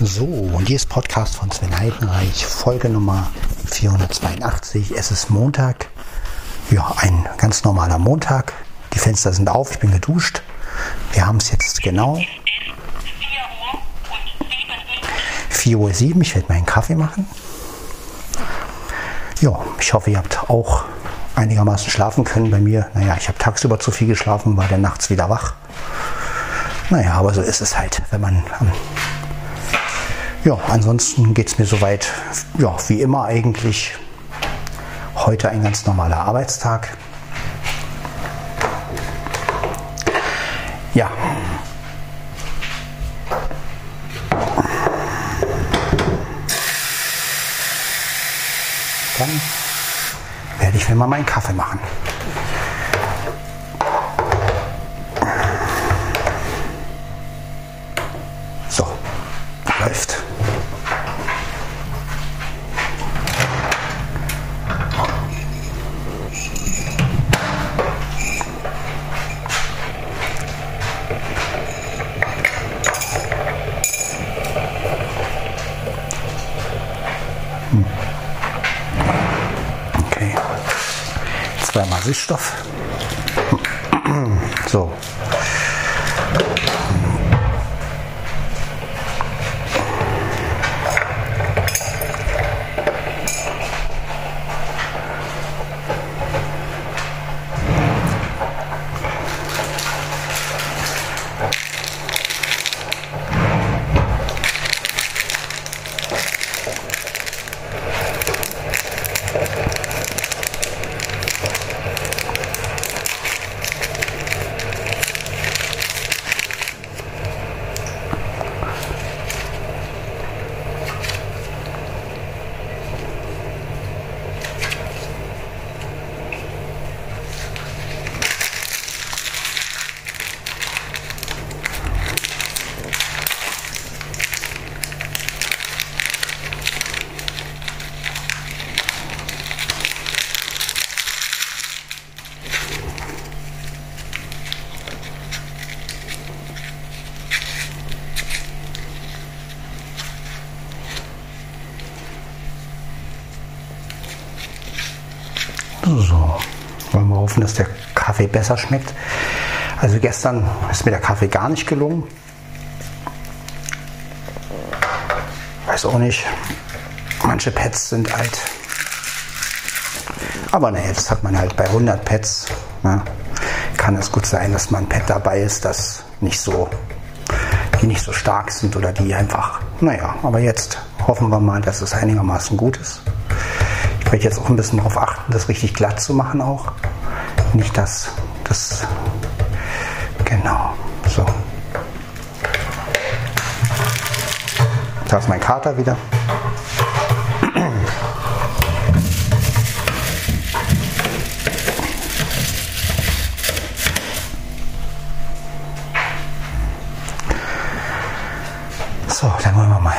So, und hier ist Podcast von Sven Heidenreich, Folge Nummer 482. Es ist Montag. Ja, ein ganz normaler Montag. Die Fenster sind auf, ich bin geduscht. Wir haben es jetzt genau 4.07 Uhr. Ich werde meinen Kaffee machen. Ja, ich hoffe, ihr habt auch einigermaßen schlafen können. Bei mir, naja, ich habe tagsüber zu viel geschlafen, war dann nachts wieder wach. Naja, aber so ist es halt, wenn man am ja, ansonsten geht es mir soweit, ja, wie immer eigentlich. Heute ein ganz normaler Arbeitstag. Ja. Dann werde ich mir mal meinen Kaffee machen. Okay. Zweimal Süßstoff. So. So, wollen wir hoffen, dass der Kaffee besser schmeckt. Also gestern ist mir der Kaffee gar nicht gelungen. Weiß auch nicht. Manche Pads sind alt. Aber ne, jetzt hat man halt bei 100 Pads. Ne, kann es gut sein, dass man ein Pad dabei ist, das nicht so, die nicht so stark sind oder die einfach, naja, aber jetzt hoffen wir mal, dass es einigermaßen gut ist. Ich werde jetzt auch ein bisschen darauf achten, das richtig glatt zu machen auch. Nicht, dass das. Genau. So. Da ist mein Kater wieder. So, dann wollen wir mal.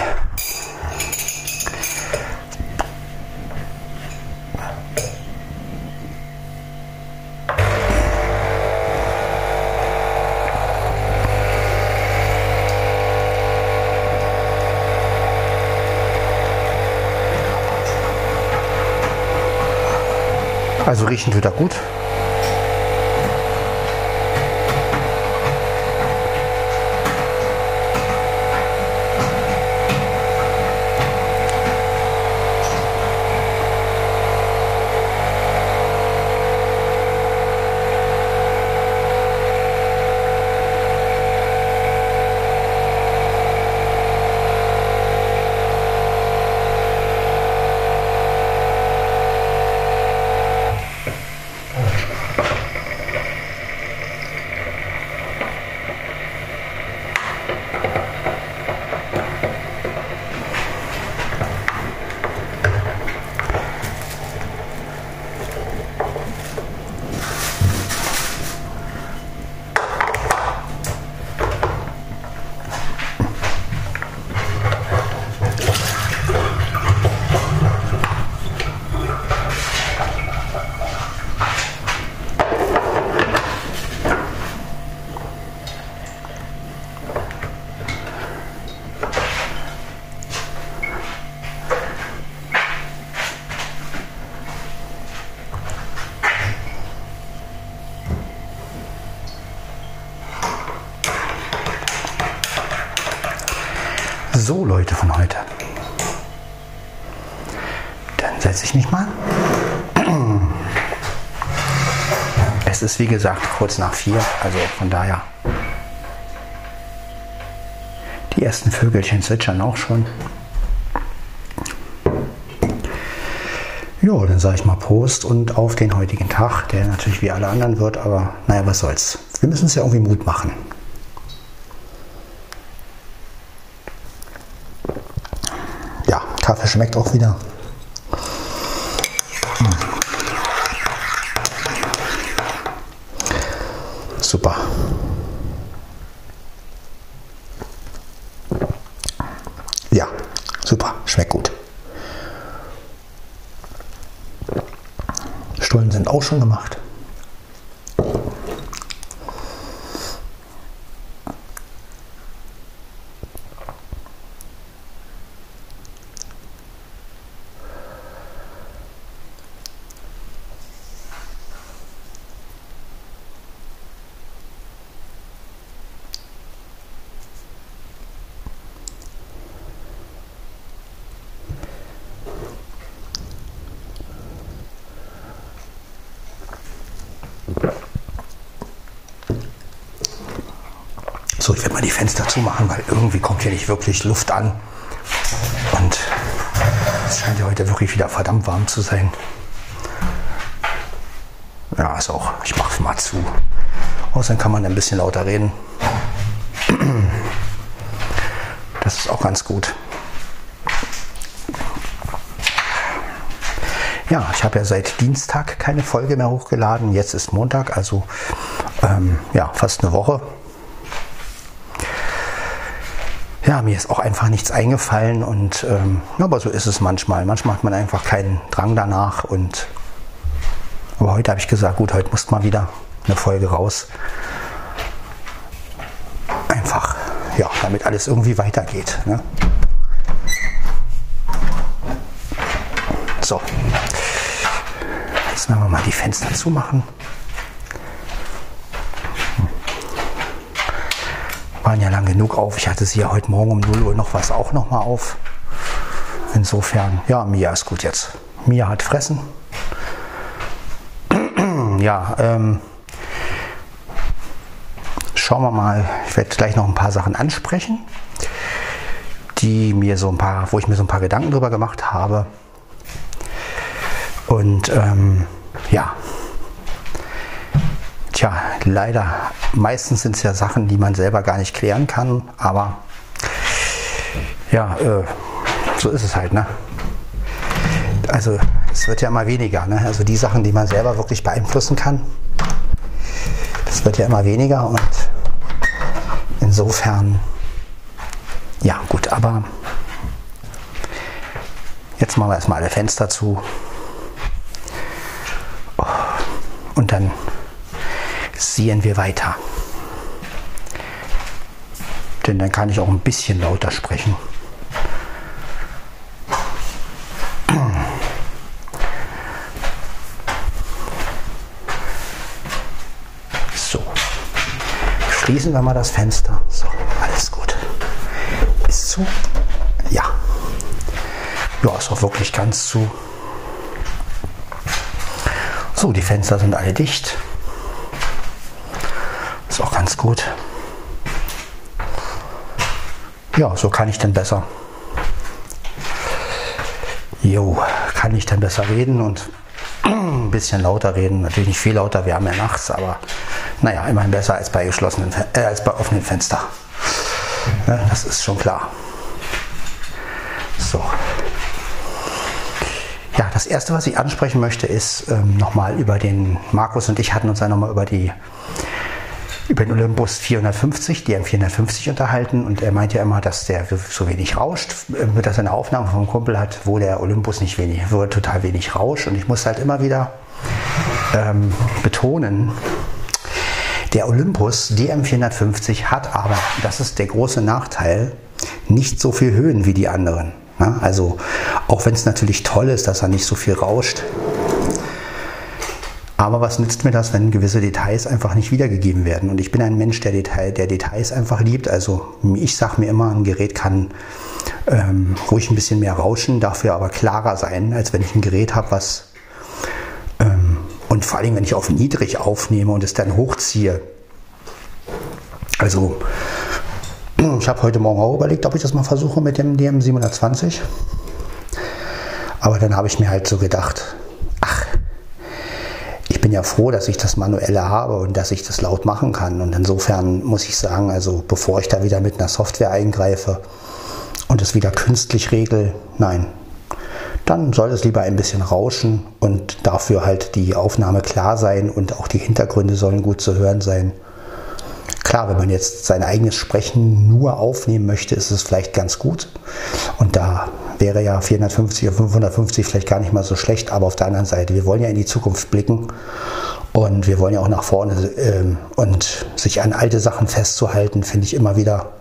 Also riechen tut er gut. So, Leute von heute. Dann setze ich mich mal. Es ist wie gesagt kurz nach vier, also von daher. Die ersten Vögelchen zwitschern auch schon. Ja, dann sage ich mal Prost und auf den heutigen Tag, der natürlich wie alle anderen wird, aber naja, was soll's. Wir müssen es ja irgendwie Mut machen. Kaffee schmeckt auch wieder. Super. Ja, super, schmeckt gut. Stullen sind auch schon gemacht. So, ich werde mal die Fenster zumachen, weil irgendwie kommt hier nicht wirklich Luft an. Und es scheint ja heute wirklich wieder verdammt warm zu sein. Ja, ist auch. Ich mache es mal zu. Außerdem kann man ein bisschen lauter reden. Das ist auch ganz gut. Ja, ich habe ja seit Dienstag keine Folge mehr hochgeladen. Jetzt ist Montag, also ähm, ja, fast eine Woche ja, mir ist auch einfach nichts eingefallen und ähm, aber so ist es manchmal. Manchmal hat man einfach keinen Drang danach und aber heute habe ich gesagt, gut, heute muss mal wieder eine Folge raus. Einfach, ja, damit alles irgendwie weitergeht. Ne? So, jetzt werden wir mal die Fenster zumachen. Waren ja lang genug auf. Ich hatte sie ja heute Morgen um 0 Uhr noch was auch noch mal auf. Insofern, ja, Mia ist gut jetzt. Mia hat fressen. ja, ähm, schauen wir mal. Ich werde gleich noch ein paar Sachen ansprechen, die mir so ein paar, wo ich mir so ein paar Gedanken drüber gemacht habe. Und ähm, ja, leider, meistens sind es ja Sachen, die man selber gar nicht klären kann, aber ja, äh, so ist es halt, ne? Also es wird ja immer weniger, ne? Also die Sachen, die man selber wirklich beeinflussen kann, das wird ja immer weniger und insofern, ja gut, aber jetzt machen wir erstmal alle Fenster zu und dann sehen wir weiter. Denn dann kann ich auch ein bisschen lauter sprechen. So, schließen wir mal das Fenster. So, alles gut. Ist zu? Ja. Ja, ist auch wirklich ganz zu. So, die Fenster sind alle dicht. Gut. Ja, so kann ich dann besser. Jo, kann ich dann besser reden und ein bisschen lauter reden. Natürlich nicht viel lauter, wir haben ja nachts, aber naja, immerhin besser als bei geschlossenen, äh, als bei offenen Fenster. Ja, das ist schon klar. So. Ja, das erste, was ich ansprechen möchte, ist ähm, nochmal über den Markus und ich hatten uns ja nochmal über die über den Olympus 450, die M450 unterhalten und er meint ja immer, dass der so wenig rauscht, äh, dass er eine Aufnahme vom Kumpel hat, wo der Olympus nicht wenig, wo total wenig rauscht und ich muss halt immer wieder ähm, betonen, der Olympus DM450 hat aber, das ist der große Nachteil, nicht so viel Höhen wie die anderen. Ja, also auch wenn es natürlich toll ist, dass er nicht so viel rauscht, aber was nützt mir das, wenn gewisse Details einfach nicht wiedergegeben werden? Und ich bin ein Mensch, der, Detail, der Details einfach liebt. Also ich sage mir immer, ein Gerät kann ähm, ruhig ein bisschen mehr rauschen, dafür aber klarer sein, als wenn ich ein Gerät habe, was ähm, und vor allem, wenn ich auf niedrig aufnehme und es dann hochziehe. Also ich habe heute Morgen auch überlegt, ob ich das mal versuche mit dem DM720. Aber dann habe ich mir halt so gedacht, bin ja froh, dass ich das manuelle habe und dass ich das laut machen kann. Und insofern muss ich sagen, also bevor ich da wieder mit einer Software eingreife und es wieder künstlich regel, nein, dann soll es lieber ein bisschen rauschen und dafür halt die Aufnahme klar sein und auch die Hintergründe sollen gut zu hören sein. Klar, wenn man jetzt sein eigenes Sprechen nur aufnehmen möchte, ist es vielleicht ganz gut. Und da wäre ja 450 oder 550 vielleicht gar nicht mal so schlecht. Aber auf der anderen Seite, wir wollen ja in die Zukunft blicken und wir wollen ja auch nach vorne. Ähm, und sich an alte Sachen festzuhalten, finde ich immer wieder,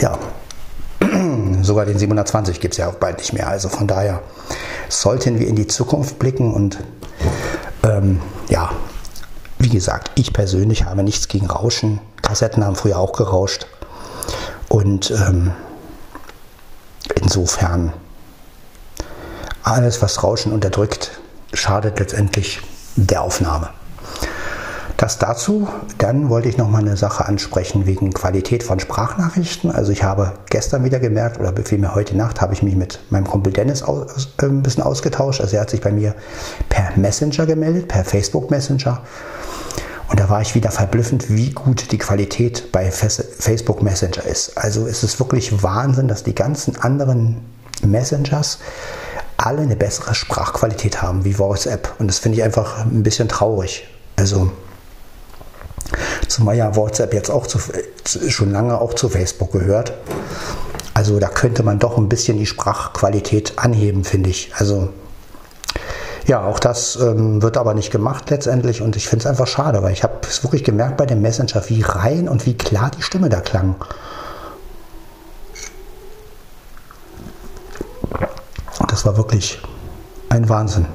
ja, sogar den 720 gibt es ja auch bald nicht mehr. Also von daher sollten wir in die Zukunft blicken und ähm, ja, wie gesagt, ich persönlich habe nichts gegen Rauschen. Kassetten haben früher auch gerauscht. Und ähm, insofern, alles, was Rauschen unterdrückt, schadet letztendlich der Aufnahme. Das dazu. Dann wollte ich noch mal eine Sache ansprechen wegen Qualität von Sprachnachrichten. Also ich habe gestern wieder gemerkt, oder vielmehr heute Nacht, habe ich mich mit meinem Kumpel Dennis aus, äh, ein bisschen ausgetauscht. Also er hat sich bei mir per Messenger gemeldet, per Facebook Messenger. Und da war ich wieder verblüffend, wie gut die Qualität bei Facebook Messenger ist. Also es ist wirklich Wahnsinn, dass die ganzen anderen Messengers alle eine bessere Sprachqualität haben wie WhatsApp. Und das finde ich einfach ein bisschen traurig. Also Zumal ja WhatsApp jetzt auch zu, schon lange auch zu Facebook gehört. Also da könnte man doch ein bisschen die Sprachqualität anheben, finde ich. Also ja, auch das ähm, wird aber nicht gemacht letztendlich und ich finde es einfach schade, weil ich habe es wirklich gemerkt bei dem Messenger, wie rein und wie klar die Stimme da klang. Das war wirklich ein Wahnsinn.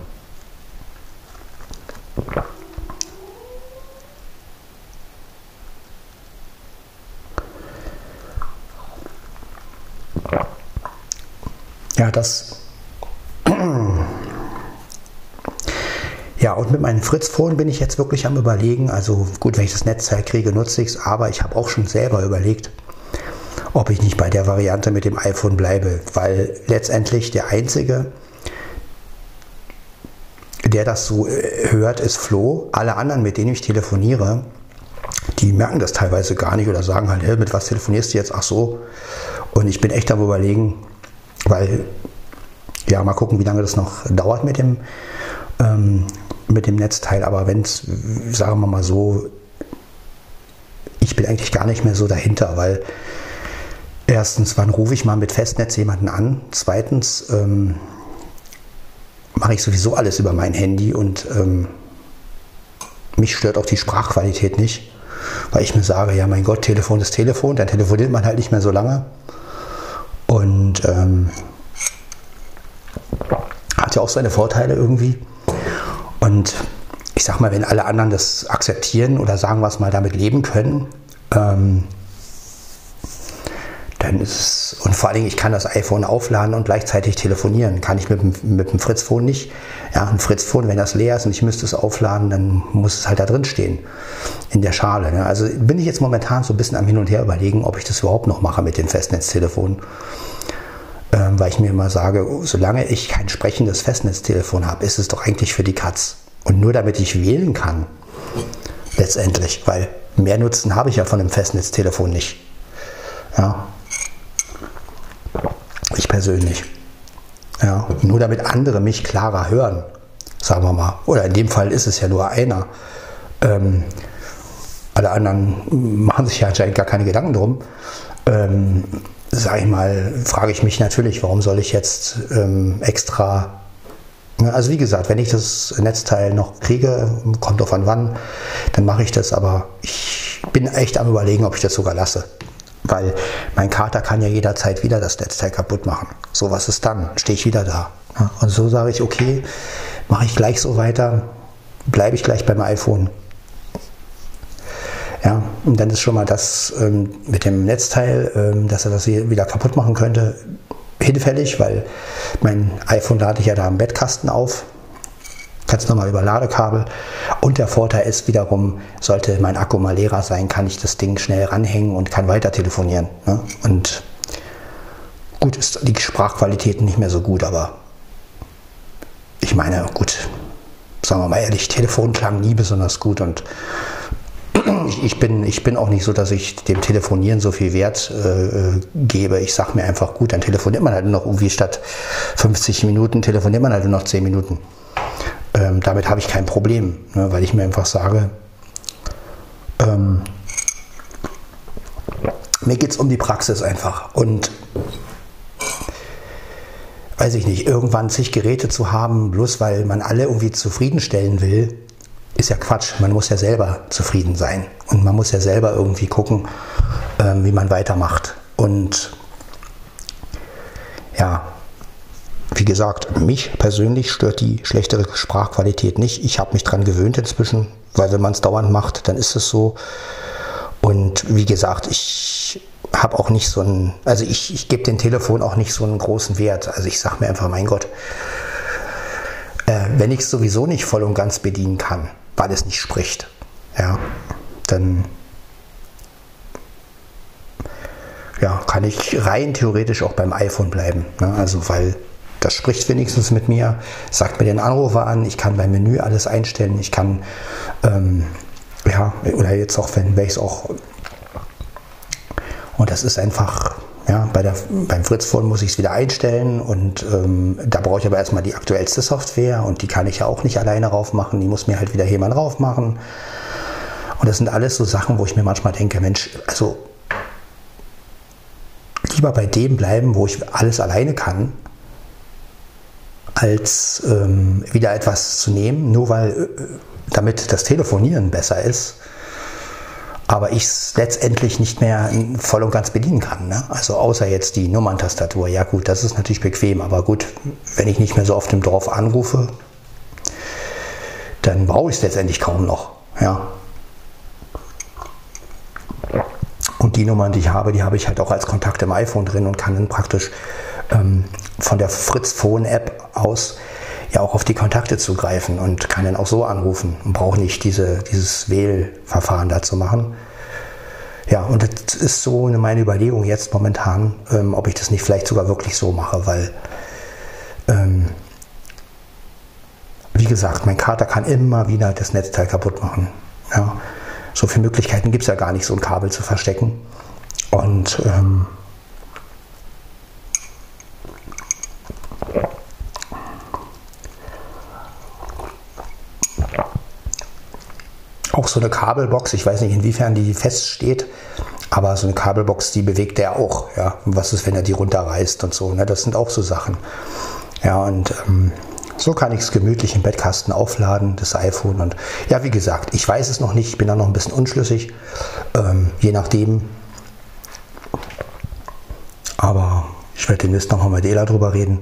Das. Ja, und mit meinem Fritz-Phone bin ich jetzt wirklich am Überlegen. Also gut, wenn ich das Netzteil kriege, nutze ich es. Aber ich habe auch schon selber überlegt, ob ich nicht bei der Variante mit dem iPhone bleibe. Weil letztendlich der Einzige, der das so äh, hört, ist Flo. Alle anderen, mit denen ich telefoniere, die merken das teilweise gar nicht oder sagen halt, hey, mit was telefonierst du jetzt? Ach so. Und ich bin echt am Überlegen, weil, ja, mal gucken, wie lange das noch dauert mit dem, ähm, mit dem Netzteil. Aber wenn es, sagen wir mal so, ich bin eigentlich gar nicht mehr so dahinter, weil erstens, wann rufe ich mal mit Festnetz jemanden an? Zweitens, ähm, mache ich sowieso alles über mein Handy und ähm, mich stört auch die Sprachqualität nicht, weil ich mir sage, ja mein Gott, Telefon ist Telefon, dann telefoniert man halt nicht mehr so lange. Und ähm, hat ja auch seine Vorteile irgendwie. Und ich sag mal, wenn alle anderen das akzeptieren oder sagen wir es mal damit leben können, ähm, dann ist und vor allen Dingen, ich kann das iPhone aufladen und gleichzeitig telefonieren. Kann ich mit, mit dem Fritz-Phone nicht. Ja, ein Fritz-Phone, wenn das leer ist und ich müsste es aufladen, dann muss es halt da drin stehen. In der Schale. Ne? Also bin ich jetzt momentan so ein bisschen am Hin und Her überlegen, ob ich das überhaupt noch mache mit dem Festnetztelefon ähm, weil ich mir immer sage, oh, solange ich kein sprechendes Festnetztelefon habe, ist es doch eigentlich für die Katz. Und nur damit ich wählen kann, letztendlich, weil mehr Nutzen habe ich ja von einem Festnetztelefon nicht. Ja. Ich persönlich. Ja. Nur damit andere mich klarer hören, sagen wir mal. Oder in dem Fall ist es ja nur einer. Ähm, alle anderen machen sich ja anscheinend gar keine Gedanken drum. Ähm, sage ich mal, frage ich mich natürlich, warum soll ich jetzt ähm, extra. Ne, also wie gesagt, wenn ich das Netzteil noch kriege, kommt auf an wann, dann mache ich das. Aber ich bin echt am überlegen, ob ich das sogar lasse. Weil mein Kater kann ja jederzeit wieder das Netzteil kaputt machen. So was ist dann? Stehe ich wieder da. Und so sage ich, okay, mache ich gleich so weiter, bleibe ich gleich beim iPhone. Ja, und dann ist schon mal das ähm, mit dem Netzteil, ähm, dass er das hier wieder kaputt machen könnte, hinfällig, weil mein iPhone lade ich ja da am Bettkasten auf. Ganz normal über Ladekabel. Und der Vorteil ist wiederum, sollte mein Akku mal leerer sein, kann ich das Ding schnell ranhängen und kann weiter telefonieren. Ne? Und gut, ist die Sprachqualität nicht mehr so gut, aber ich meine, gut, sagen wir mal ehrlich, Telefon klang nie besonders gut und ich bin, ich bin auch nicht so, dass ich dem Telefonieren so viel Wert äh, gebe. Ich sage mir einfach, gut, dann telefoniert man halt nur noch irgendwie statt 50 Minuten, telefoniert man halt nur noch 10 Minuten. Ähm, damit habe ich kein Problem, ne, weil ich mir einfach sage, ähm, mir geht es um die Praxis einfach. Und weiß ich nicht, irgendwann zig Geräte zu haben, bloß weil man alle irgendwie zufriedenstellen will, ist ja Quatsch. Man muss ja selber zufrieden sein und man muss ja selber irgendwie gucken, ähm, wie man weitermacht. Und ja, wie gesagt, mich persönlich stört die schlechtere Sprachqualität nicht. Ich habe mich daran gewöhnt inzwischen, weil wenn man es dauernd macht, dann ist es so. Und wie gesagt, ich habe auch nicht so einen, also ich, ich gebe dem Telefon auch nicht so einen großen Wert. Also ich sage mir einfach, mein Gott, äh, wenn ich es sowieso nicht voll und ganz bedienen kann, weil es nicht spricht, ja, dann ja, kann ich rein theoretisch auch beim iPhone bleiben. Ne? Also weil das spricht wenigstens mit mir, sagt mir den Anrufer an, ich kann beim Menü alles einstellen, ich kann ähm, ja, oder jetzt auch, wenn ich es auch und das ist einfach, ja, bei der, beim Fritz Phone muss ich es wieder einstellen und ähm, da brauche ich aber erstmal die aktuellste Software und die kann ich ja auch nicht alleine drauf machen, die muss mir halt wieder jemand drauf machen. Und das sind alles so Sachen, wo ich mir manchmal denke, Mensch, also lieber bei dem bleiben, wo ich alles alleine kann, als ähm, wieder etwas zu nehmen, nur weil äh, damit das Telefonieren besser ist aber ich es letztendlich nicht mehr voll und ganz bedienen kann. Ne? Also außer jetzt die Nummerntastatur. Ja gut, das ist natürlich bequem, aber gut, wenn ich nicht mehr so oft im Dorf anrufe, dann brauche ich es letztendlich kaum noch. Ja. Und die Nummern, die ich habe, die habe ich halt auch als Kontakt im iPhone drin und kann dann praktisch ähm, von der Fritz Phone App aus ja auch auf die Kontakte zugreifen und kann dann auch so anrufen und braucht nicht diese, dieses Wählverfahren dazu machen. Ja, und das ist so meine Überlegung jetzt momentan, ähm, ob ich das nicht vielleicht sogar wirklich so mache, weil, ähm, wie gesagt, mein Kater kann immer wieder das Netzteil kaputt machen. Ja, so viele Möglichkeiten gibt es ja gar nicht, so ein Kabel zu verstecken. Und ähm, auch so eine Kabelbox, ich weiß nicht, inwiefern die feststeht, aber so eine Kabelbox, die bewegt er auch. Ja. Und was ist, wenn er die runterreißt und so? Ne? Das sind auch so Sachen. Ja, und ähm, so kann ich es gemütlich im Bettkasten aufladen, das iPhone. Und ja, wie gesagt, ich weiß es noch nicht, ich bin da noch ein bisschen unschlüssig, ähm, je nachdem. Aber ich werde demnächst nochmal mit Ela drüber reden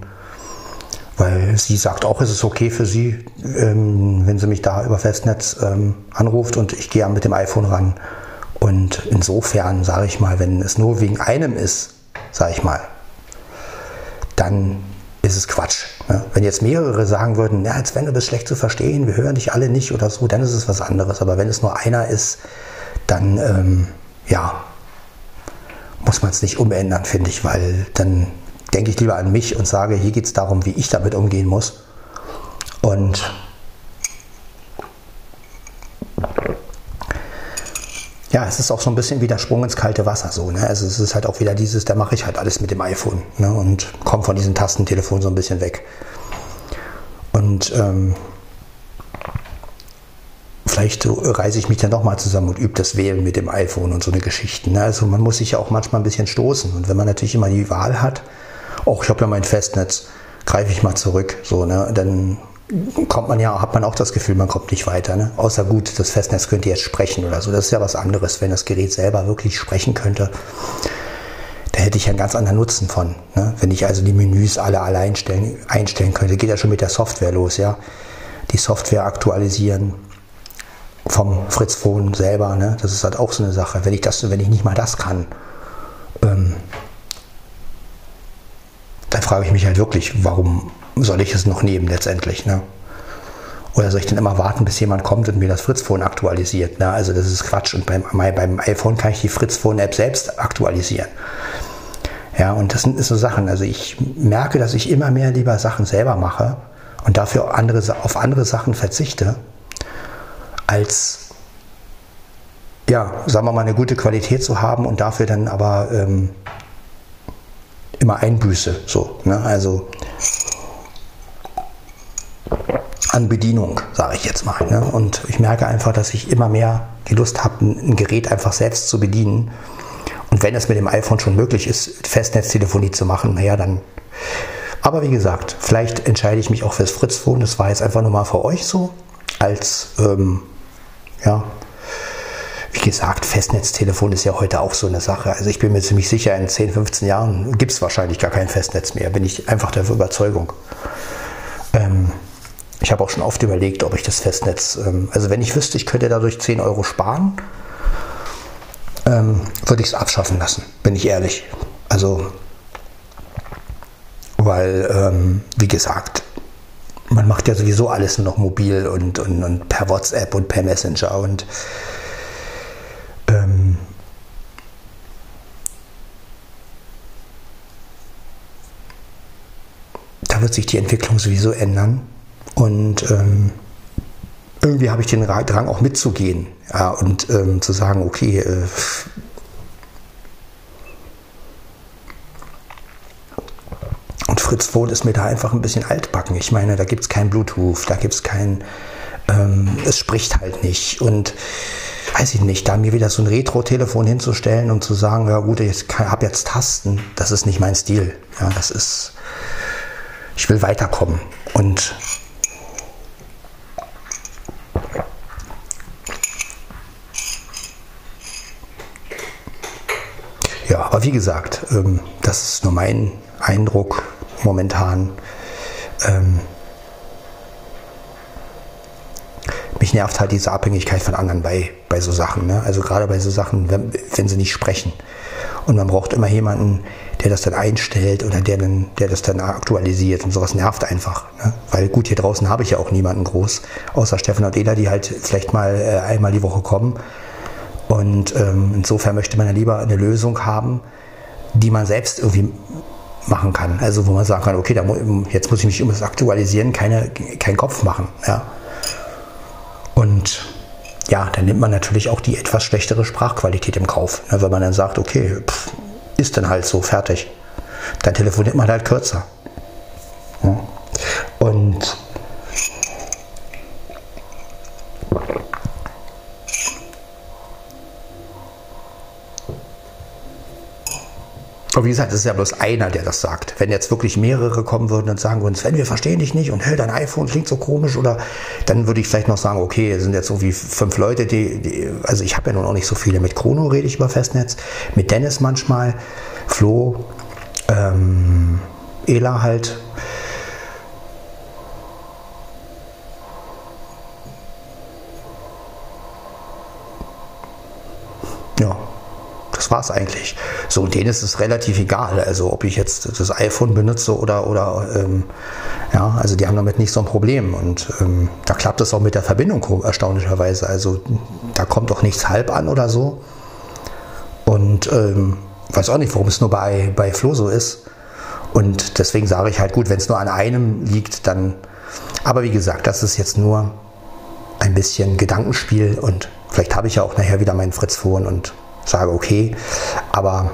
weil sie sagt auch, es ist okay für sie, ähm, wenn sie mich da über Festnetz ähm, anruft und ich gehe mit dem iPhone ran. Und insofern sage ich mal, wenn es nur wegen einem ist, sage ich mal, dann ist es Quatsch. Ne? Wenn jetzt mehrere sagen würden, ja, jetzt wenn du bist schlecht zu verstehen, wir hören dich alle nicht oder so, dann ist es was anderes. Aber wenn es nur einer ist, dann ähm, ja, muss man es nicht umändern, finde ich, weil dann denke ich lieber an mich und sage, hier geht es darum, wie ich damit umgehen muss. Und ja, es ist auch so ein bisschen wie der Sprung ins kalte Wasser so. Ne? Also es ist halt auch wieder dieses, da mache ich halt alles mit dem iPhone ne? und komme von diesem Tastentelefon so ein bisschen weg. Und ähm, vielleicht reise ich mich dann nochmal zusammen und übe das Wählen mit dem iPhone und so eine Geschichte. Ne? Also man muss sich ja auch manchmal ein bisschen stoßen. Und wenn man natürlich immer die Wahl hat, auch ich habe ja mein Festnetz, greife ich mal zurück. So, ne? Dann kommt man ja, hat man auch das Gefühl, man kommt nicht weiter. Ne? Außer gut, das Festnetz könnte jetzt sprechen oder so. Das ist ja was anderes, wenn das Gerät selber wirklich sprechen könnte. Da hätte ich ja einen ganz anderen Nutzen von. Ne? Wenn ich also die Menüs alle allein stellen, einstellen könnte, geht ja schon mit der Software los, ja. Die Software aktualisieren vom Fritz Phone selber, ne? das ist halt auch so eine Sache. Wenn ich, das, wenn ich nicht mal das kann, ähm, frage ich mich halt wirklich, warum soll ich es noch nehmen letztendlich. Ne? Oder soll ich dann immer warten, bis jemand kommt und mir das Fritz-Phone aktualisiert? Ne? Also das ist Quatsch. Und beim, beim iPhone kann ich die Fritz-Phone-App selbst aktualisieren. Ja, und das sind so Sachen. Also ich merke, dass ich immer mehr lieber Sachen selber mache und dafür andere, auf andere Sachen verzichte, als ja, sagen wir mal, eine gute Qualität zu haben und dafür dann aber ähm, immer Einbüße. So, ne? Also an Bedienung, sage ich jetzt mal. Ne? Und ich merke einfach, dass ich immer mehr die Lust habe, ein Gerät einfach selbst zu bedienen. Und wenn es mit dem iPhone schon möglich ist, Festnetztelefonie zu machen, naja, dann. Aber wie gesagt, vielleicht entscheide ich mich auch fürs Fritzphone. Das war jetzt einfach nur mal für euch so. Als, ähm, ja, wie gesagt, Festnetztelefon ist ja heute auch so eine Sache. Also ich bin mir ziemlich sicher, in 10, 15 Jahren gibt es wahrscheinlich gar kein Festnetz mehr. Bin ich einfach der Überzeugung. Ähm, ich habe auch schon oft überlegt, ob ich das Festnetz, ähm, also wenn ich wüsste, ich könnte dadurch 10 Euro sparen, ähm, würde ich es abschaffen lassen, bin ich ehrlich. Also, weil, ähm, wie gesagt, man macht ja sowieso alles nur noch mobil und, und, und per WhatsApp und per Messenger und wird sich die Entwicklung sowieso ändern. Und ähm, irgendwie habe ich den Drang auch mitzugehen ja, und ähm, zu sagen, okay, äh, und Fritz Phone ist mir da einfach ein bisschen altbacken. Ich meine, da gibt es kein Bluetooth, da gibt es kein, ähm, es spricht halt nicht. Und weiß ich nicht, da mir wieder so ein Retro-Telefon hinzustellen und zu sagen, ja gut, ich habe jetzt Tasten, das ist nicht mein Stil. Ja, das ist, ich will weiterkommen. Und Ja, aber wie gesagt, ähm, das ist nur mein Eindruck momentan. Ähm, mich nervt halt diese Abhängigkeit von anderen bei, bei so Sachen. Ne? Also gerade bei so Sachen, wenn, wenn, sie nicht sprechen. Und man braucht immer jemanden, der das dann einstellt oder der, dann, der das dann aktualisiert. Und sowas nervt einfach. Ne? Weil gut, hier draußen habe ich ja auch niemanden groß, außer Stefan und Ela, die halt vielleicht mal äh, einmal die Woche kommen und ähm, insofern möchte man ja lieber eine Lösung haben, die man selbst irgendwie machen kann. Also wo man sagen kann, okay, da, jetzt muss ich mich um das Aktualisieren keine, keinen Kopf machen. Ja. Und ja, dann nimmt man natürlich auch die etwas schlechtere Sprachqualität im Kauf. Ne, wenn man dann sagt, okay, pff, ist dann halt so, fertig. Dann telefoniert man halt kürzer. Ja. Und Aber wie gesagt, es ist ja bloß einer, der das sagt. Wenn jetzt wirklich mehrere kommen würden und sagen würden, Sven, wir verstehen dich nicht und hey, dein iPhone klingt so komisch oder dann würde ich vielleicht noch sagen, okay, es sind jetzt irgendwie fünf Leute, die, die also ich habe ja nun auch nicht so viele. Mit Chrono rede ich über Festnetz, mit Dennis manchmal, Flo, ähm, Ela halt. War es eigentlich. So, und denen ist es relativ egal. Also ob ich jetzt das iPhone benutze oder, oder ähm, ja, also die haben damit nicht so ein Problem. Und ähm, da klappt es auch mit der Verbindung erstaunlicherweise. Also da kommt doch nichts halb an oder so. Und ähm, weiß auch nicht, warum es nur bei, bei Flo so ist. Und deswegen sage ich halt, gut, wenn es nur an einem liegt, dann. Aber wie gesagt, das ist jetzt nur ein bisschen Gedankenspiel und vielleicht habe ich ja auch nachher wieder meinen Fritz Phone und sage, okay, aber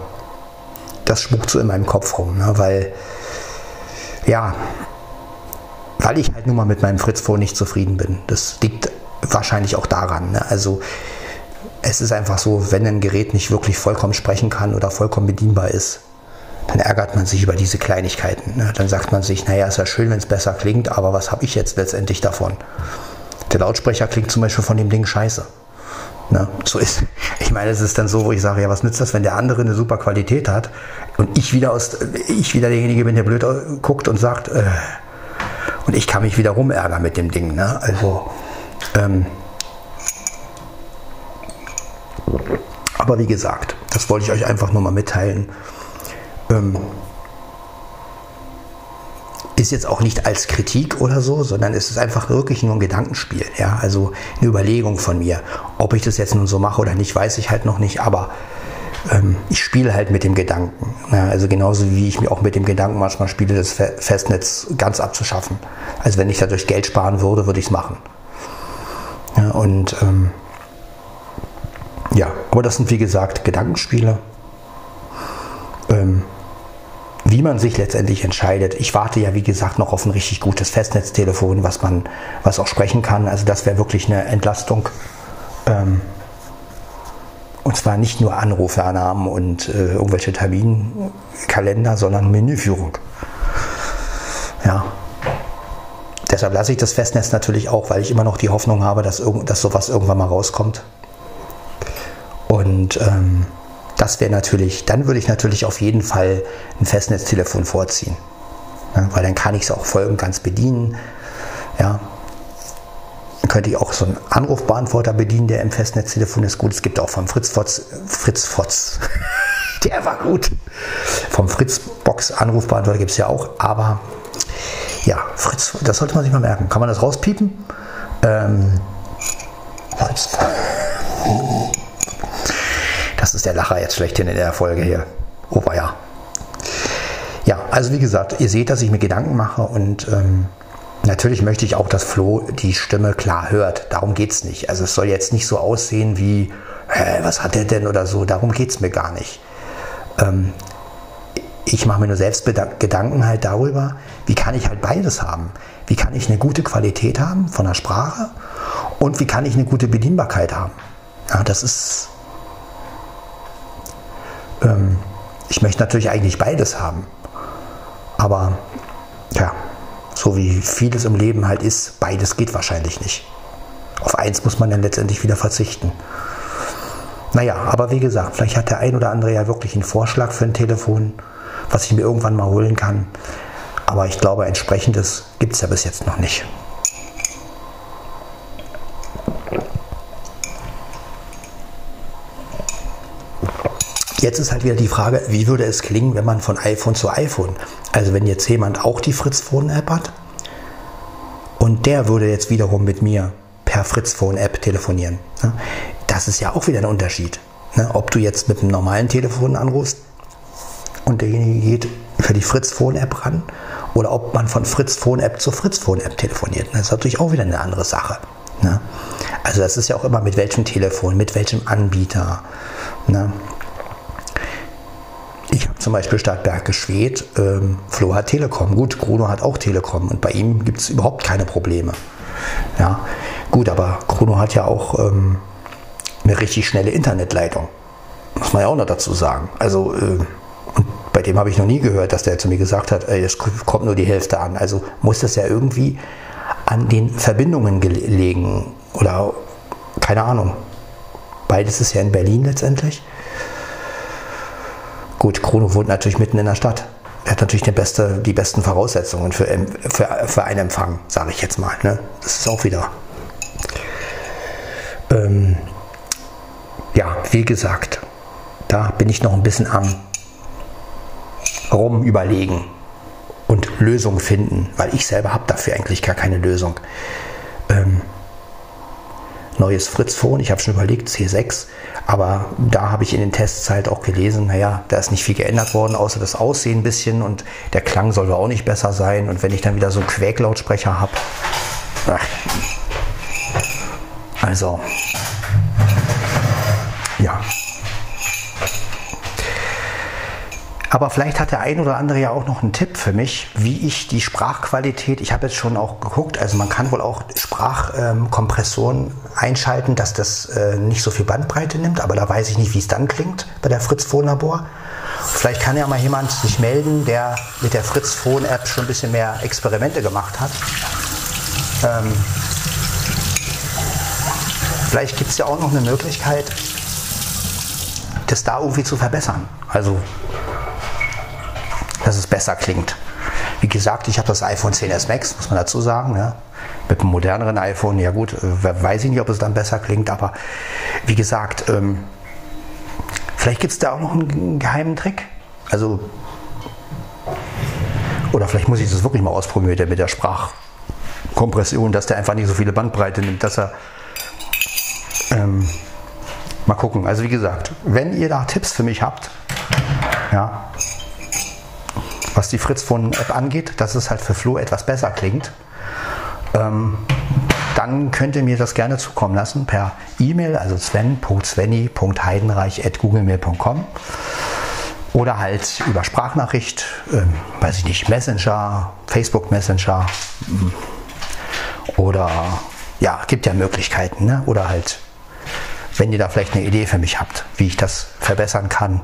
das spukt so in meinem Kopf rum, ne? weil, ja, weil ich halt nun mal mit meinem Fritz Phone nicht zufrieden bin. Das liegt wahrscheinlich auch daran. Ne? Also es ist einfach so, wenn ein Gerät nicht wirklich vollkommen sprechen kann oder vollkommen bedienbar ist, dann ärgert man sich über diese Kleinigkeiten. Ne? Dann sagt man sich, naja, ist ja schön, wenn es besser klingt, aber was habe ich jetzt letztendlich davon? Der Lautsprecher klingt zum Beispiel von dem Ding scheiße. Ne? So ist, ich meine, es ist dann so, wo ich sage, ja, was nützt das, wenn der andere eine super Qualität hat und ich wieder aus, ich wieder derjenige bin, der blöd guckt und sagt, äh, und ich kann mich wieder rumärgern mit dem Ding. Ne? Also, ähm, Aber wie gesagt, das wollte ich euch einfach nur mal mitteilen. Ähm, ist jetzt auch nicht als Kritik oder so, sondern es ist einfach wirklich nur ein Gedankenspiel. Ja? Also eine Überlegung von mir. Ob ich das jetzt nun so mache oder nicht, weiß ich halt noch nicht, aber ähm, ich spiele halt mit dem Gedanken. Ja? Also genauso wie ich mir auch mit dem Gedanken manchmal spiele, das Festnetz ganz abzuschaffen. Also wenn ich dadurch Geld sparen würde, würde ich es machen. Ja, und ähm, ja, aber das sind wie gesagt Gedankenspiele. Ähm, wie man sich letztendlich entscheidet. Ich warte ja, wie gesagt, noch auf ein richtig gutes Festnetztelefon, was man, was auch sprechen kann. Also das wäre wirklich eine Entlastung. Ähm, und zwar nicht nur Anrufernamen und äh, irgendwelche Terminkalender, sondern Menüführung. Ja. Deshalb lasse ich das Festnetz natürlich auch, weil ich immer noch die Hoffnung habe, dass, irgend, dass sowas irgendwann mal rauskommt. Und ähm, das wäre natürlich, dann würde ich natürlich auf jeden Fall ein Festnetztelefon vorziehen. Ja, weil dann kann ich es auch voll und ganz bedienen. Ja. Könnte ich auch so einen Anrufbeantworter bedienen, der im Festnetztelefon ist gut. Es gibt auch vom Fritz Fotz, Fritz Fotz, der war gut. Vom Fritz Box Anrufbeantworter gibt es ja auch, aber ja, Fritz, das sollte man sich mal merken. Kann man das rauspiepen? Ähm, Fritz. Ist der Lacher jetzt schlechthin in der Folge hier. Oh, ja. Ja, also wie gesagt, ihr seht, dass ich mir Gedanken mache und ähm, natürlich möchte ich auch, dass Flo die Stimme klar hört. Darum geht es nicht. Also es soll jetzt nicht so aussehen wie, hä, was hat der denn oder so. Darum geht es mir gar nicht. Ähm, ich mache mir nur selbst Gedanken halt darüber, wie kann ich halt beides haben. Wie kann ich eine gute Qualität haben von der Sprache und wie kann ich eine gute Bedienbarkeit haben. Ja, das ist ähm, ich möchte natürlich eigentlich beides haben. Aber ja, so wie vieles im Leben halt ist, beides geht wahrscheinlich nicht. Auf eins muss man dann letztendlich wieder verzichten. Naja, aber wie gesagt, vielleicht hat der ein oder andere ja wirklich einen Vorschlag für ein Telefon, was ich mir irgendwann mal holen kann. Aber ich glaube, entsprechendes gibt es ja bis jetzt noch nicht. Jetzt ist halt wieder die Frage, wie würde es klingen, wenn man von iPhone zu iPhone, also wenn jetzt jemand auch die Fritz Phone App hat und der würde jetzt wiederum mit mir per Fritz Phone App telefonieren. Ne? Das ist ja auch wieder ein Unterschied. Ne? Ob du jetzt mit einem normalen Telefon anrufst und derjenige geht für die Fritz Phone App ran oder ob man von Fritz Phone App zu Fritz Phone App telefoniert. Das ist natürlich auch wieder eine andere Sache. Ne? Also das ist ja auch immer mit welchem Telefon, mit welchem Anbieter. Ich habe zum Beispiel Stadtberg Schwedt, ähm, Flo hat Telekom. Gut, Bruno hat auch Telekom und bei ihm gibt es überhaupt keine Probleme. Ja, gut, aber Bruno hat ja auch ähm, eine richtig schnelle Internetleitung. Muss man ja auch noch dazu sagen. Also, äh, bei dem habe ich noch nie gehört, dass der zu mir gesagt hat, es kommt nur die Hälfte an. Also muss das ja irgendwie an den Verbindungen gelegen oder keine Ahnung. Beides ist ja in Berlin letztendlich. Gut, Chrono wohnt natürlich mitten in der Stadt. Er hat natürlich die, beste, die besten Voraussetzungen für, für, für einen Empfang, sage ich jetzt mal. Ne? Das ist auch wieder. Ähm, ja, wie gesagt, da bin ich noch ein bisschen am rum überlegen und Lösungen finden, weil ich selber habe dafür eigentlich gar keine Lösung. Ähm, neues Fritz-Phone, ich habe schon überlegt, C6, aber da habe ich in den Tests halt auch gelesen, naja, da ist nicht viel geändert worden, außer das Aussehen ein bisschen und der Klang soll auch nicht besser sein. Und wenn ich dann wieder so Quäklautsprecher habe, also, ja. Aber vielleicht hat der ein oder andere ja auch noch einen Tipp für mich, wie ich die Sprachqualität, ich habe jetzt schon auch geguckt, also man kann wohl auch Sprachkompressoren einschalten, dass das äh, nicht so viel Bandbreite nimmt, aber da weiß ich nicht, wie es dann klingt bei der Fritz Phone Labor. Vielleicht kann ja mal jemand sich melden, der mit der Fritz Phone App schon ein bisschen mehr Experimente gemacht hat. Ähm, vielleicht gibt es ja auch noch eine Möglichkeit, das da irgendwie zu verbessern. Also dass es besser klingt. Wie gesagt, ich habe das iPhone 10s Max, muss man dazu sagen. Ja. Mit einem moderneren iPhone, ja gut, äh, weiß ich nicht, ob es dann besser klingt, aber wie gesagt, ähm, vielleicht gibt es da auch noch einen geheimen Trick. Also, oder vielleicht muss ich das wirklich mal ausprobieren mit der, Sprachkompression, dass der einfach nicht so viele Bandbreite nimmt, dass er. Ähm, mal gucken. Also, wie gesagt, wenn ihr da Tipps für mich habt, ja, was die Fritz von App angeht, dass es halt für Flo etwas besser klingt, ähm, dann könnt ihr mir das gerne zukommen lassen per E-Mail, also sven.svenny.heidenreich.googlemail.com oder halt über Sprachnachricht, ähm, weiß ich nicht, Messenger, Facebook Messenger mm, oder ja, gibt ja Möglichkeiten, ne? oder halt, wenn ihr da vielleicht eine Idee für mich habt, wie ich das verbessern kann.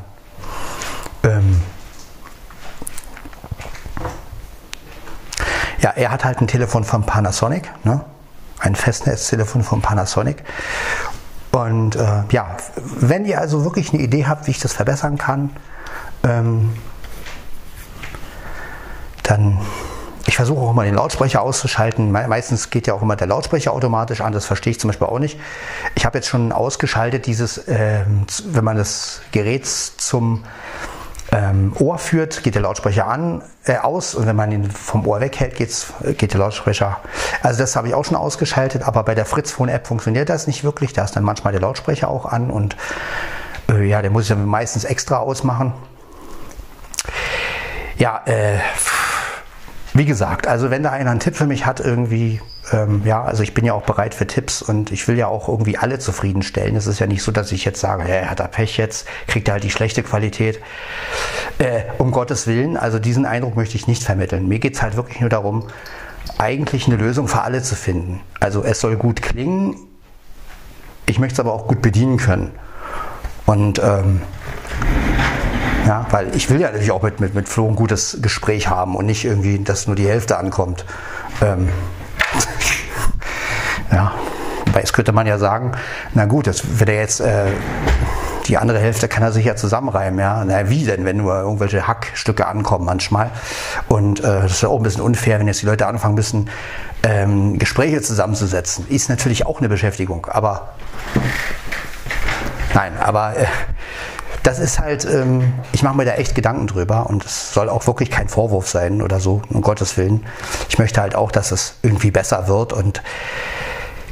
Ja, er hat halt ein Telefon von Panasonic, ne? ein Festnetztelefon von Panasonic. Und äh, ja, wenn ihr also wirklich eine Idee habt, wie ich das verbessern kann, ähm, dann ich versuche auch immer den Lautsprecher auszuschalten. meistens geht ja auch immer der Lautsprecher automatisch an. Das verstehe ich zum Beispiel auch nicht. Ich habe jetzt schon ausgeschaltet, dieses, äh, wenn man das Gerät zum ähm, Ohr führt, geht der Lautsprecher an, äh, aus und wenn man ihn vom Ohr weghält, geht's, geht der Lautsprecher. Also das habe ich auch schon ausgeschaltet, aber bei der Fritz Phone App funktioniert das nicht wirklich. Da ist dann manchmal der Lautsprecher auch an und äh, ja, der muss ich dann meistens extra ausmachen. Ja, äh, wie gesagt, also wenn da einer einen Tipp für mich hat, irgendwie, ähm, ja, also ich bin ja auch bereit für Tipps und ich will ja auch irgendwie alle zufriedenstellen. Es ist ja nicht so, dass ich jetzt sage, hey, hat er Pech jetzt, kriegt er halt die schlechte Qualität. Äh, um Gottes Willen, also diesen Eindruck möchte ich nicht vermitteln. Mir geht es halt wirklich nur darum, eigentlich eine Lösung für alle zu finden. Also es soll gut klingen, ich möchte es aber auch gut bedienen können. Und ähm, ja, weil ich will ja natürlich auch mit, mit, mit Flo ein gutes Gespräch haben und nicht irgendwie, dass nur die Hälfte ankommt. Ähm, ja, weil es könnte man ja sagen, na gut, das, wenn er jetzt äh, die andere Hälfte kann er sich ja zusammenreimen, ja. Na, wie denn, wenn nur irgendwelche Hackstücke ankommen manchmal? Und äh, das ist ja auch ein bisschen unfair, wenn jetzt die Leute anfangen müssen, ähm, Gespräche zusammenzusetzen. Ist natürlich auch eine Beschäftigung, aber nein, aber äh, das ist halt, ähm, ich mache mir da echt Gedanken drüber und es soll auch wirklich kein Vorwurf sein oder so, um Gottes Willen. Ich möchte halt auch, dass es irgendwie besser wird und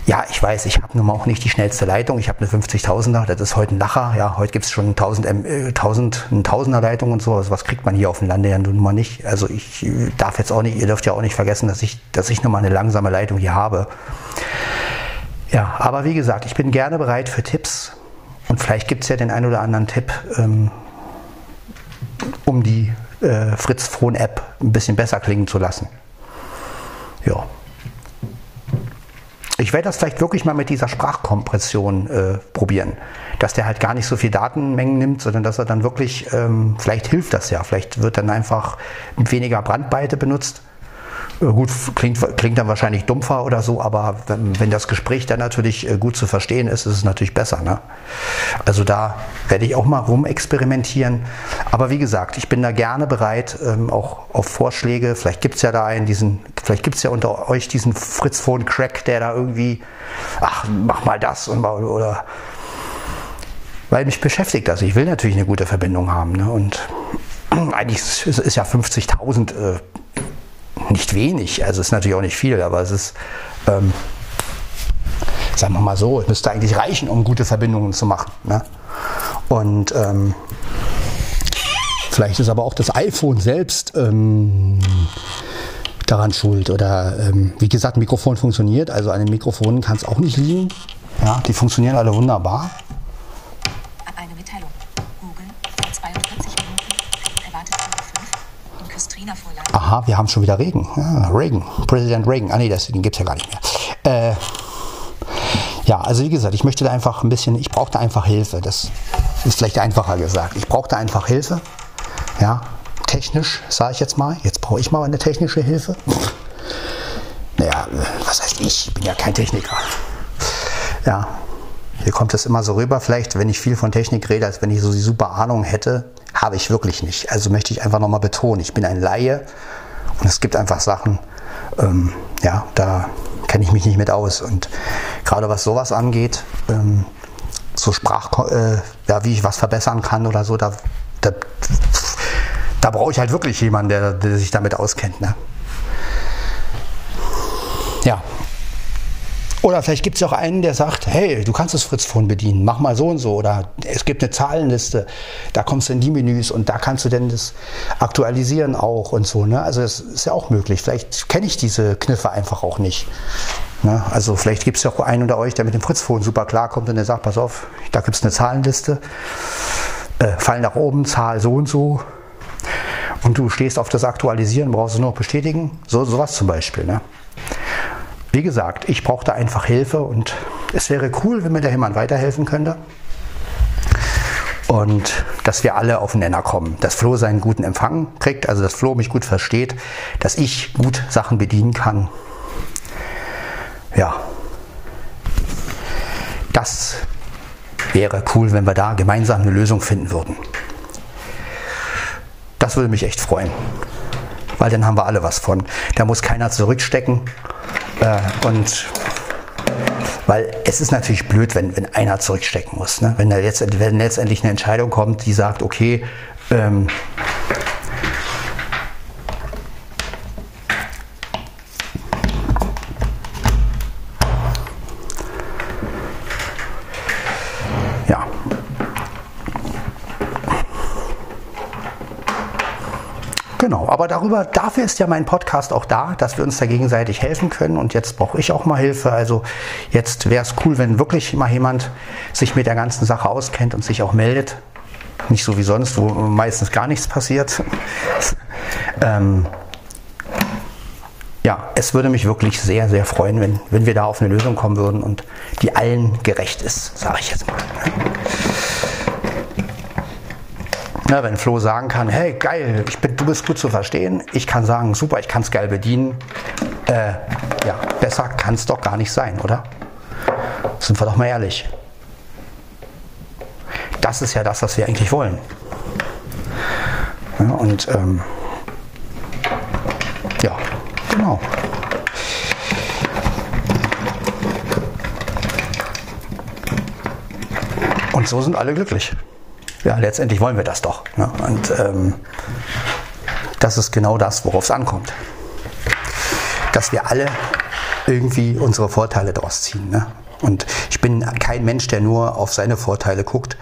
ja, ich weiß, ich habe nun mal auch nicht die schnellste Leitung. Ich habe eine 50.000er, das ist heute ein Lacher. Ja, heute gibt es schon 1000, äh, 1000, eine 1000er Leitung und so. Also was kriegt man hier auf dem Lande ja nun mal nicht. Also ich äh, darf jetzt auch nicht, ihr dürft ja auch nicht vergessen, dass ich, dass ich nun mal eine langsame Leitung hier habe. Ja, aber wie gesagt, ich bin gerne bereit für Tipps. Und vielleicht gibt es ja den einen oder anderen Tipp, ähm, um die äh, Fritz Phone App ein bisschen besser klingen zu lassen. Ja. Ich werde das vielleicht wirklich mal mit dieser Sprachkompression äh, probieren, dass der halt gar nicht so viel Datenmengen nimmt, sondern dass er dann wirklich, ähm, vielleicht hilft das ja, vielleicht wird dann einfach weniger Brandweite benutzt gut, klingt, klingt dann wahrscheinlich dumpfer oder so, aber wenn, wenn, das Gespräch dann natürlich äh, gut zu verstehen ist, ist es natürlich besser. Ne? Also da werde ich auch mal rumexperimentieren. Aber wie gesagt, ich bin da gerne bereit, ähm, auch auf Vorschläge. Vielleicht gibt es ja da einen, diesen, vielleicht gibt es ja unter euch diesen Fritz von Crack, der da irgendwie, ach, mach mal das und mal, oder weil mich beschäftigt das. Ich will natürlich eine gute Verbindung haben. Ne? Und eigentlich ist, ist ja 50.000 äh, nicht wenig, also es ist natürlich auch nicht viel, aber es ist, ähm, sagen wir mal so, es müsste eigentlich reichen, um gute Verbindungen zu machen. Ne? Und ähm, vielleicht ist aber auch das iPhone selbst ähm, daran schuld. Oder ähm, wie gesagt, Mikrofon funktioniert, also an den Mikrofonen kann es auch nicht liegen. Ja, die funktionieren alle wunderbar. Aha, wir haben schon wieder Regen. Ja, Reagan, Präsident Reagan. Ah nee, das, den gibt es ja gar nicht mehr. Äh, ja, also wie gesagt, ich möchte da einfach ein bisschen, ich brauchte einfach Hilfe. Das ist vielleicht einfacher gesagt. Ich brauchte einfach Hilfe. Ja, technisch, sage ich jetzt mal. Jetzt brauche ich mal eine technische Hilfe. Naja, was heißt ich? Ich bin ja kein Techniker. Ja, hier kommt es immer so rüber, vielleicht, wenn ich viel von Technik rede, als wenn ich so die super Ahnung hätte. Habe ich wirklich nicht. Also möchte ich einfach nochmal betonen, ich bin ein Laie und es gibt einfach Sachen, ähm, ja, da kenne ich mich nicht mit aus. Und gerade was sowas angeht, ähm, so Sprach, äh, ja, wie ich was verbessern kann oder so, da, da, da brauche ich halt wirklich jemanden, der, der sich damit auskennt. Ne? Ja, oder vielleicht gibt es auch einen, der sagt, hey, du kannst das Fritz-Phone bedienen, mach mal so und so. Oder es gibt eine Zahlenliste, da kommst du in die Menüs und da kannst du denn das aktualisieren auch und so. Ne? Also das ist ja auch möglich. Vielleicht kenne ich diese Kniffe einfach auch nicht. Ne? Also vielleicht gibt es ja auch einen unter euch, der mit dem Fritz-Phone super klarkommt und der sagt, pass auf, da gibt es eine Zahlenliste, äh, Fall nach oben, Zahl so und so. Und du stehst auf das Aktualisieren, brauchst du nur noch bestätigen. So, sowas zum Beispiel. Ne? Wie gesagt, ich brauchte einfach Hilfe und es wäre cool, wenn mir da jemand weiterhelfen könnte. Und dass wir alle auf den Nenner kommen. Dass Flo seinen guten Empfang kriegt, also dass Flo mich gut versteht, dass ich gut Sachen bedienen kann. Ja. Das wäre cool, wenn wir da gemeinsam eine Lösung finden würden. Das würde mich echt freuen. Weil dann haben wir alle was von. Da muss keiner zurückstecken äh, und weil es ist natürlich blöd, wenn, wenn einer zurückstecken muss. Ne? Wenn, da jetzt, wenn letztendlich eine Entscheidung kommt, die sagt, okay, ähm, Genau, aber darüber, dafür ist ja mein Podcast auch da, dass wir uns da gegenseitig helfen können. Und jetzt brauche ich auch mal Hilfe. Also jetzt wäre es cool, wenn wirklich mal jemand sich mit der ganzen Sache auskennt und sich auch meldet. Nicht so wie sonst, wo meistens gar nichts passiert. ähm, ja, es würde mich wirklich sehr, sehr freuen, wenn, wenn wir da auf eine Lösung kommen würden und die allen gerecht ist, sage ich jetzt mal. Na, wenn Flo sagen kann, hey geil, bin, du bist gut zu verstehen, ich kann sagen, super, ich kann es geil bedienen, äh, ja, besser kann es doch gar nicht sein, oder? Sind wir doch mal ehrlich. Das ist ja das, was wir eigentlich wollen. Ja, und ähm, ja, genau. Und so sind alle glücklich ja, letztendlich wollen wir das doch. Ne? Und ähm, das ist genau das, worauf es ankommt. Dass wir alle irgendwie unsere Vorteile daraus ziehen. Ne? Und ich bin kein Mensch, der nur auf seine Vorteile guckt.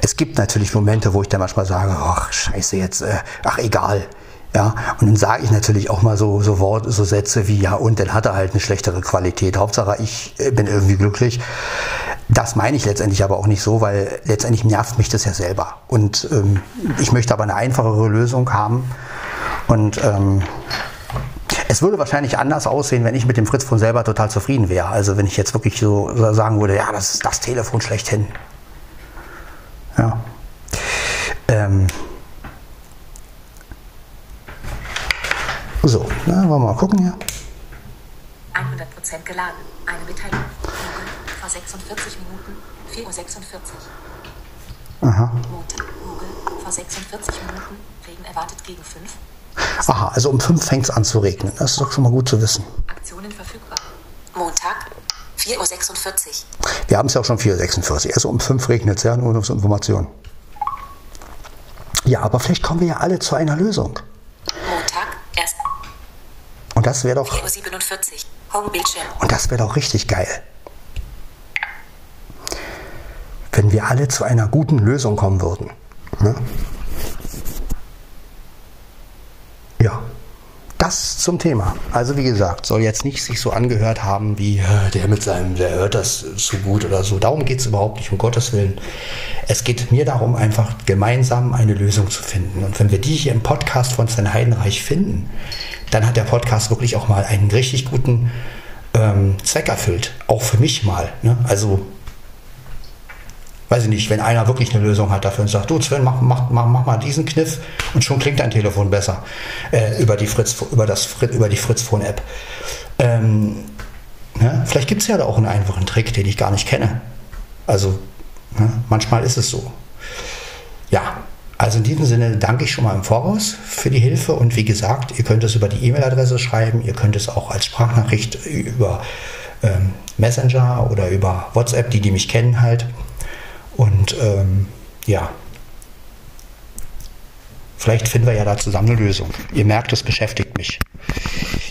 Es gibt natürlich Momente, wo ich dann manchmal sage, ach scheiße jetzt, äh, ach egal. Ja, und dann sage ich natürlich auch mal so, so Worte, so Sätze wie, ja, und dann hat er halt eine schlechtere Qualität. Hauptsache, ich äh, bin irgendwie glücklich. Das meine ich letztendlich aber auch nicht so, weil letztendlich nervt mich das ja selber. Und ähm, ich möchte aber eine einfachere Lösung haben. Und ähm, es würde wahrscheinlich anders aussehen, wenn ich mit dem Fritz von selber total zufrieden wäre. Also wenn ich jetzt wirklich so sagen würde, ja, das ist das Telefon schlechthin. Ja. Ähm. So, na, wollen wir mal gucken hier. 100% geladen. Eine Mitteilung vor 46 Minuten, 4.46 Uhr. Aha. Montag, Google, vor 46 Minuten, Regen erwartet gegen 5. Aha, also um 5 fängt es an zu regnen. Das ist doch schon mal gut zu wissen. Aktionen verfügbar. Montag, 4.46 Uhr. Wir haben es ja auch schon 4.46 Uhr. Also um 5 regnet es ja, nur zur Information. Ja, aber vielleicht kommen wir ja alle zu einer Lösung. Montag, erst. Und das wäre doch. 4.47 Uhr. Homebildschirm. Und das wäre doch richtig geil. Wenn wir alle zu einer guten Lösung kommen würden. Ne? Ja, das zum Thema. Also wie gesagt, soll jetzt nicht sich so angehört haben wie der mit seinem, der hört das so gut oder so. Darum geht es überhaupt nicht, um Gottes Willen. Es geht mir darum, einfach gemeinsam eine Lösung zu finden. Und wenn wir die hier im Podcast von Sven Heidenreich finden, dann hat der Podcast wirklich auch mal einen richtig guten ähm, Zweck erfüllt. Auch für mich mal. Ne? Also weiß ich nicht, wenn einer wirklich eine Lösung hat dafür und sagt, du Sven, mach, mach, mach, mach mal diesen Kniff und schon klingt dein Telefon besser äh, über die Fritz, über das, über die Fritz-Phone-App. Ähm, ne? Vielleicht gibt es ja da auch einen einfachen Trick, den ich gar nicht kenne. Also ne? manchmal ist es so. Ja, also in diesem Sinne danke ich schon mal im Voraus für die Hilfe und wie gesagt, ihr könnt es über die E-Mail-Adresse schreiben, ihr könnt es auch als Sprachnachricht über ähm, Messenger oder über WhatsApp, die die mich kennen halt Und ähm, ja, vielleicht finden wir ja da zusammen eine Lösung. Ihr merkt, es beschäftigt mich.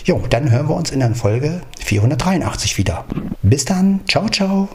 Jo, dann hören wir uns in der Folge 483 wieder. Bis dann, ciao, ciao.